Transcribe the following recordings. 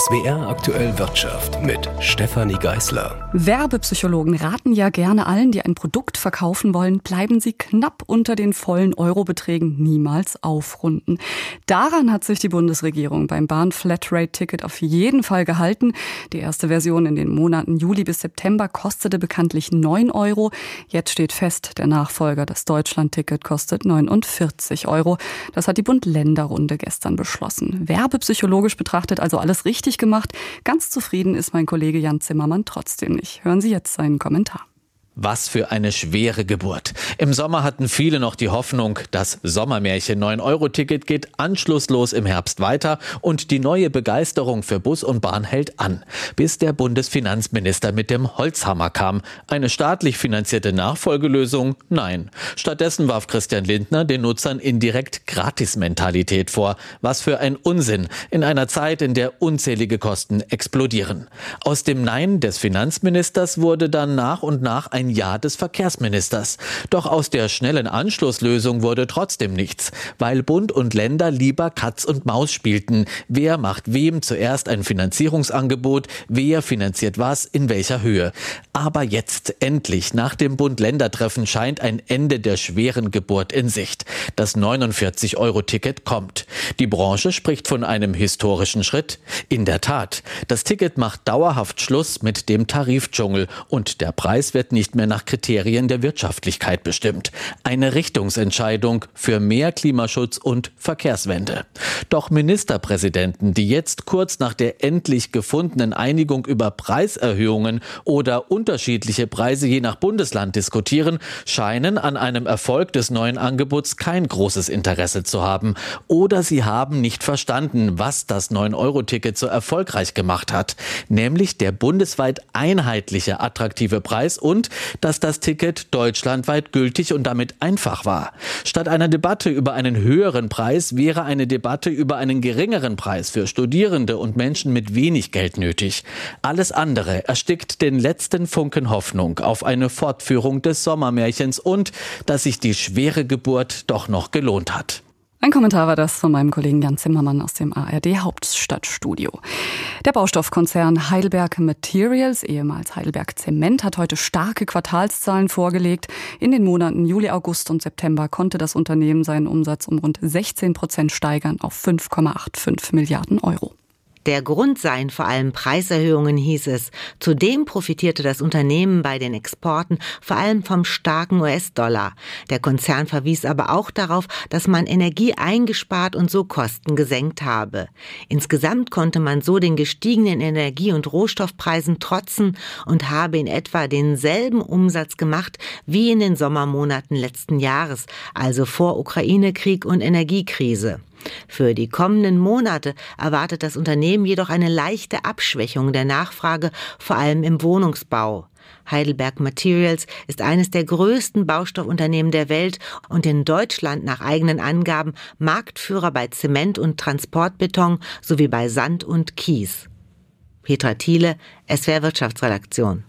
SWR aktuell Wirtschaft mit Stefanie Geißler. Werbepsychologen raten ja gerne allen, die ein Produkt verkaufen wollen, bleiben sie knapp unter den vollen Eurobeträgen, niemals aufrunden. Daran hat sich die Bundesregierung beim Bahn-Flatrate-Ticket auf jeden Fall gehalten. Die erste Version in den Monaten Juli bis September kostete bekanntlich 9 Euro. Jetzt steht fest, der Nachfolger, das Deutschland-Ticket, kostet 49 Euro. Das hat die Bund-Länder-Runde gestern beschlossen. Werbepsychologisch betrachtet also alles richtig richtig gemacht. Ganz zufrieden ist mein Kollege Jan Zimmermann trotzdem nicht. Hören Sie jetzt seinen Kommentar. Was für eine schwere Geburt. Im Sommer hatten viele noch die Hoffnung, das Sommermärchen 9-Euro-Ticket geht anschlusslos im Herbst weiter und die neue Begeisterung für Bus und Bahn hält an, bis der Bundesfinanzminister mit dem Holzhammer kam. Eine staatlich finanzierte Nachfolgelösung? Nein. Stattdessen warf Christian Lindner den Nutzern indirekt Gratis-Mentalität vor. Was für ein Unsinn in einer Zeit, in der unzählige Kosten explodieren. Aus dem Nein des Finanzministers wurde dann nach und nach ein ein Ja des Verkehrsministers. Doch aus der schnellen Anschlusslösung wurde trotzdem nichts, weil Bund und Länder lieber Katz und Maus spielten. Wer macht wem zuerst ein Finanzierungsangebot? Wer finanziert was in welcher Höhe? Aber jetzt endlich nach dem Bund-Länder-Treffen scheint ein Ende der schweren Geburt in Sicht. Das 49-Euro-Ticket kommt. Die Branche spricht von einem historischen Schritt. In der Tat, das Ticket macht dauerhaft Schluss mit dem Tarifdschungel und der Preis wird nicht nicht mehr nach Kriterien der Wirtschaftlichkeit bestimmt. Eine Richtungsentscheidung für mehr Klimaschutz und Verkehrswende. Doch Ministerpräsidenten, die jetzt kurz nach der endlich gefundenen Einigung über Preiserhöhungen oder unterschiedliche Preise je nach Bundesland diskutieren, scheinen an einem Erfolg des neuen Angebots kein großes Interesse zu haben. Oder sie haben nicht verstanden, was das 9-Euro-Ticket so erfolgreich gemacht hat, nämlich der bundesweit einheitliche attraktive Preis und dass das Ticket deutschlandweit gültig und damit einfach war. Statt einer Debatte über einen höheren Preis wäre eine Debatte über einen geringeren Preis für Studierende und Menschen mit wenig Geld nötig. Alles andere erstickt den letzten Funken Hoffnung auf eine Fortführung des Sommermärchens und dass sich die schwere Geburt doch noch gelohnt hat. Ein Kommentar war das von meinem Kollegen Jan Zimmermann aus dem ARD Hauptstadtstudio. Der Baustoffkonzern Heidelberg Materials, ehemals Heidelberg Zement, hat heute starke Quartalszahlen vorgelegt. In den Monaten Juli, August und September konnte das Unternehmen seinen Umsatz um rund 16 Prozent steigern auf 5,85 Milliarden Euro. Der Grund seien vor allem Preiserhöhungen, hieß es. Zudem profitierte das Unternehmen bei den Exporten vor allem vom starken US-Dollar. Der Konzern verwies aber auch darauf, dass man Energie eingespart und so Kosten gesenkt habe. Insgesamt konnte man so den gestiegenen Energie- und Rohstoffpreisen trotzen und habe in etwa denselben Umsatz gemacht wie in den Sommermonaten letzten Jahres, also vor Ukraine-Krieg und Energiekrise. Für die kommenden Monate erwartet das Unternehmen jedoch eine leichte Abschwächung der Nachfrage, vor allem im Wohnungsbau. Heidelberg Materials ist eines der größten Baustoffunternehmen der Welt und in Deutschland nach eigenen Angaben Marktführer bei Zement und Transportbeton sowie bei Sand und Kies. Petra Thiele, SWR Wirtschaftsredaktion.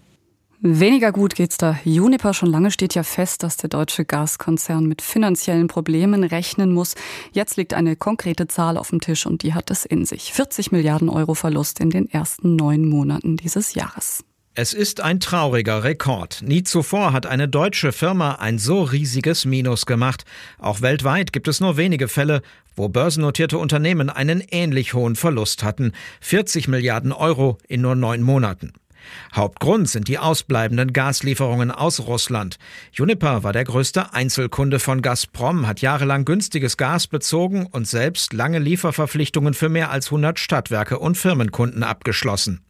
Weniger gut geht's da. Juniper schon lange steht ja fest, dass der deutsche Gaskonzern mit finanziellen Problemen rechnen muss. Jetzt liegt eine konkrete Zahl auf dem Tisch und die hat es in sich. 40 Milliarden Euro Verlust in den ersten neun Monaten dieses Jahres. Es ist ein trauriger Rekord. Nie zuvor hat eine deutsche Firma ein so riesiges Minus gemacht. Auch weltweit gibt es nur wenige Fälle, wo börsennotierte Unternehmen einen ähnlich hohen Verlust hatten. 40 Milliarden Euro in nur neun Monaten. Hauptgrund sind die ausbleibenden Gaslieferungen aus Russland. Juniper war der größte Einzelkunde von Gazprom, hat jahrelang günstiges Gas bezogen und selbst lange Lieferverpflichtungen für mehr als 100 Stadtwerke und Firmenkunden abgeschlossen.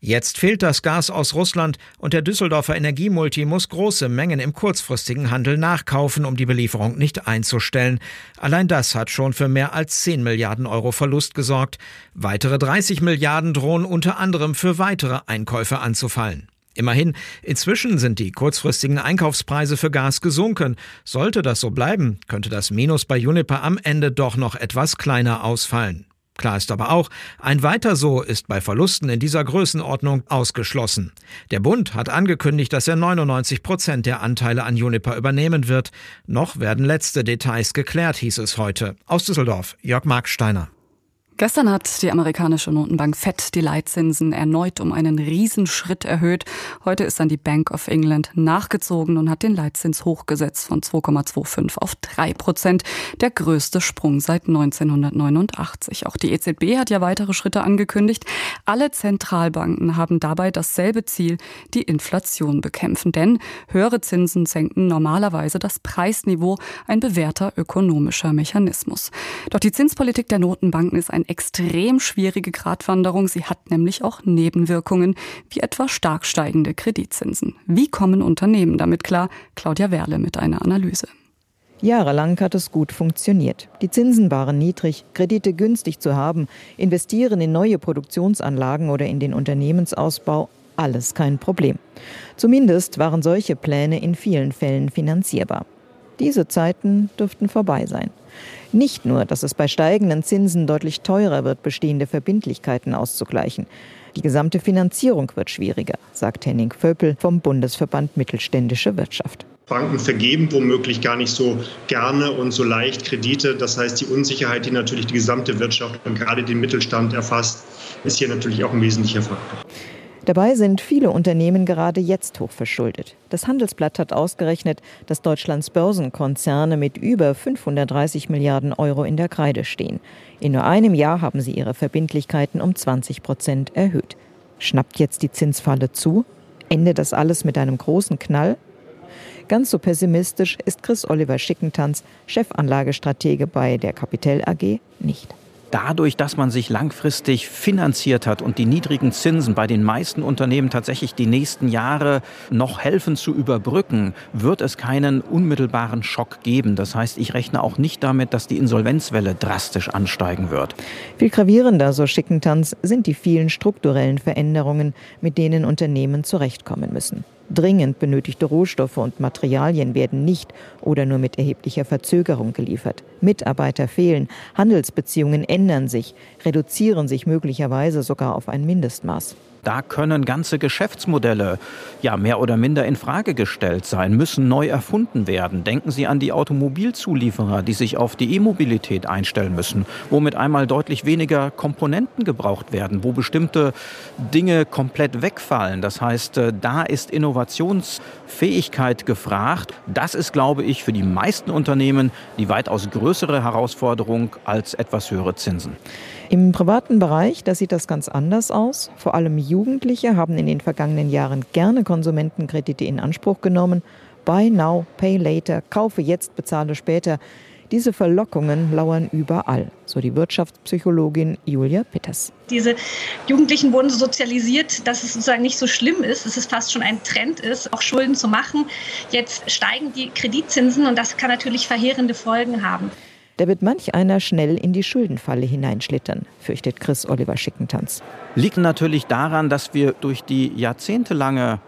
Jetzt fehlt das Gas aus Russland und der Düsseldorfer Energiemulti muss große Mengen im kurzfristigen Handel nachkaufen, um die Belieferung nicht einzustellen. Allein das hat schon für mehr als 10 Milliarden Euro Verlust gesorgt. Weitere 30 Milliarden drohen unter anderem für weitere Einkäufe anzufallen. Immerhin, inzwischen sind die kurzfristigen Einkaufspreise für Gas gesunken. Sollte das so bleiben, könnte das Minus bei Juniper am Ende doch noch etwas kleiner ausfallen. Klar ist aber auch, ein weiter so ist bei Verlusten in dieser Größenordnung ausgeschlossen. Der Bund hat angekündigt, dass er 99 Prozent der Anteile an Juniper übernehmen wird. Noch werden letzte Details geklärt, hieß es heute. Aus Düsseldorf, Jörg Marksteiner. Gestern hat die amerikanische Notenbank Fed die Leitzinsen erneut um einen Riesenschritt erhöht. Heute ist dann die Bank of England nachgezogen und hat den Leitzins hochgesetzt von 2,25 auf 3 Prozent. Der größte Sprung seit 1989. Auch die EZB hat ja weitere Schritte angekündigt. Alle Zentralbanken haben dabei dasselbe Ziel, die Inflation bekämpfen. Denn höhere Zinsen senken normalerweise das Preisniveau, ein bewährter ökonomischer Mechanismus. Doch die Zinspolitik der Notenbanken ist ein extrem schwierige Gratwanderung. Sie hat nämlich auch Nebenwirkungen, wie etwa stark steigende Kreditzinsen. Wie kommen Unternehmen damit klar? Claudia Werle mit einer Analyse. Jahrelang hat es gut funktioniert. Die Zinsen waren niedrig, Kredite günstig zu haben, investieren in neue Produktionsanlagen oder in den Unternehmensausbau, alles kein Problem. Zumindest waren solche Pläne in vielen Fällen finanzierbar. Diese Zeiten dürften vorbei sein. Nicht nur, dass es bei steigenden Zinsen deutlich teurer wird, bestehende Verbindlichkeiten auszugleichen. Die gesamte Finanzierung wird schwieriger, sagt Henning Vöpel vom Bundesverband Mittelständische Wirtschaft. Banken vergeben womöglich gar nicht so gerne und so leicht Kredite. Das heißt, die Unsicherheit, die natürlich die gesamte Wirtschaft und gerade den Mittelstand erfasst, ist hier natürlich auch ein wesentlicher Faktor. Dabei sind viele Unternehmen gerade jetzt hochverschuldet. Das Handelsblatt hat ausgerechnet, dass Deutschlands Börsenkonzerne mit über 530 Milliarden Euro in der Kreide stehen. In nur einem Jahr haben sie ihre Verbindlichkeiten um 20 Prozent erhöht. Schnappt jetzt die Zinsfalle zu? Endet das alles mit einem großen Knall? Ganz so pessimistisch ist Chris Oliver Schickentanz, Chefanlagestratege bei der Capital AG, nicht dadurch, dass man sich langfristig finanziert hat und die niedrigen Zinsen bei den meisten Unternehmen tatsächlich die nächsten Jahre noch helfen zu überbrücken, wird es keinen unmittelbaren Schock geben. Das heißt, ich rechne auch nicht damit, dass die Insolvenzwelle drastisch ansteigen wird. Viel gravierender, so Schickentanz, sind die vielen strukturellen Veränderungen, mit denen Unternehmen zurechtkommen müssen. Dringend benötigte Rohstoffe und Materialien werden nicht oder nur mit erheblicher Verzögerung geliefert. Mitarbeiter fehlen, Handelsbeziehungen ändern sich, reduzieren sich möglicherweise sogar auf ein Mindestmaß. Da können ganze Geschäftsmodelle ja mehr oder minder in Frage gestellt sein, müssen neu erfunden werden. Denken Sie an die Automobilzulieferer, die sich auf die E-Mobilität einstellen müssen, wo mit einmal deutlich weniger Komponenten gebraucht werden, wo bestimmte Dinge komplett wegfallen. Das heißt, äh, da ist Innovationsfähigkeit gefragt. Das ist, glaube ich, für die meisten Unternehmen die weitaus größere Herausforderung als etwas höhere Zinsen. Im privaten Bereich, da sieht das ganz anders aus. Vor allem Jugendliche haben in den vergangenen Jahren gerne Konsumentenkredite in Anspruch genommen. Buy now, pay later, kaufe jetzt, bezahle später. Diese Verlockungen lauern überall, so die Wirtschaftspsychologin Julia Pitters. Diese Jugendlichen wurden sozialisiert, dass es sozusagen nicht so schlimm ist, dass es fast schon ein Trend ist, auch Schulden zu machen. Jetzt steigen die Kreditzinsen und das kann natürlich verheerende Folgen haben. Da wird manch einer schnell in die Schuldenfalle hineinschlittern, fürchtet Chris Oliver Schickentanz. Liegt natürlich daran, dass wir durch die jahrzehntelange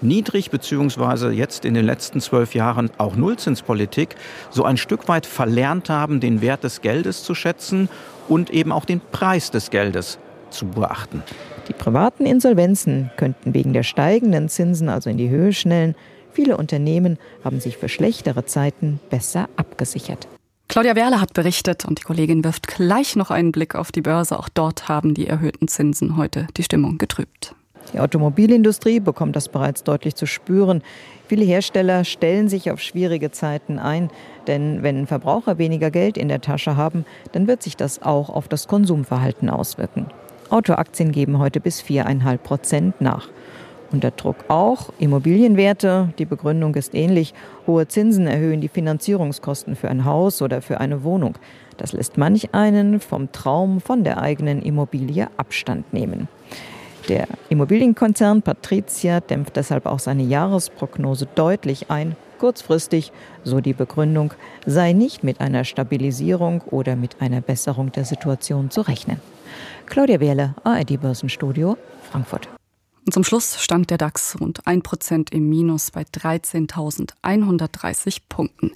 niedrig beziehungsweise jetzt in den letzten zwölf Jahren auch Nullzinspolitik so ein Stück weit verlernt haben, den Wert des Geldes zu schätzen und eben auch den Preis des Geldes zu beachten. Die privaten Insolvenzen könnten wegen der steigenden Zinsen also in die Höhe schnellen. Viele Unternehmen haben sich für schlechtere Zeiten besser abgesichert. Claudia Werle hat berichtet und die Kollegin wirft gleich noch einen Blick auf die Börse. Auch dort haben die erhöhten Zinsen heute die Stimmung getrübt. Die Automobilindustrie bekommt das bereits deutlich zu spüren. Viele Hersteller stellen sich auf schwierige Zeiten ein, denn wenn Verbraucher weniger Geld in der Tasche haben, dann wird sich das auch auf das Konsumverhalten auswirken. Autoaktien geben heute bis 4,5 Prozent nach unter Druck. Auch Immobilienwerte, die Begründung ist ähnlich. Hohe Zinsen erhöhen die Finanzierungskosten für ein Haus oder für eine Wohnung. Das lässt manch einen vom Traum von der eigenen Immobilie Abstand nehmen. Der Immobilienkonzern Patricia dämpft deshalb auch seine Jahresprognose deutlich ein. Kurzfristig, so die Begründung, sei nicht mit einer Stabilisierung oder mit einer Besserung der Situation zu rechnen. Claudia Wehle, ARD Börsenstudio, Frankfurt. Und zum Schluss stand der DAX rund 1% im Minus bei 13.130 Punkten.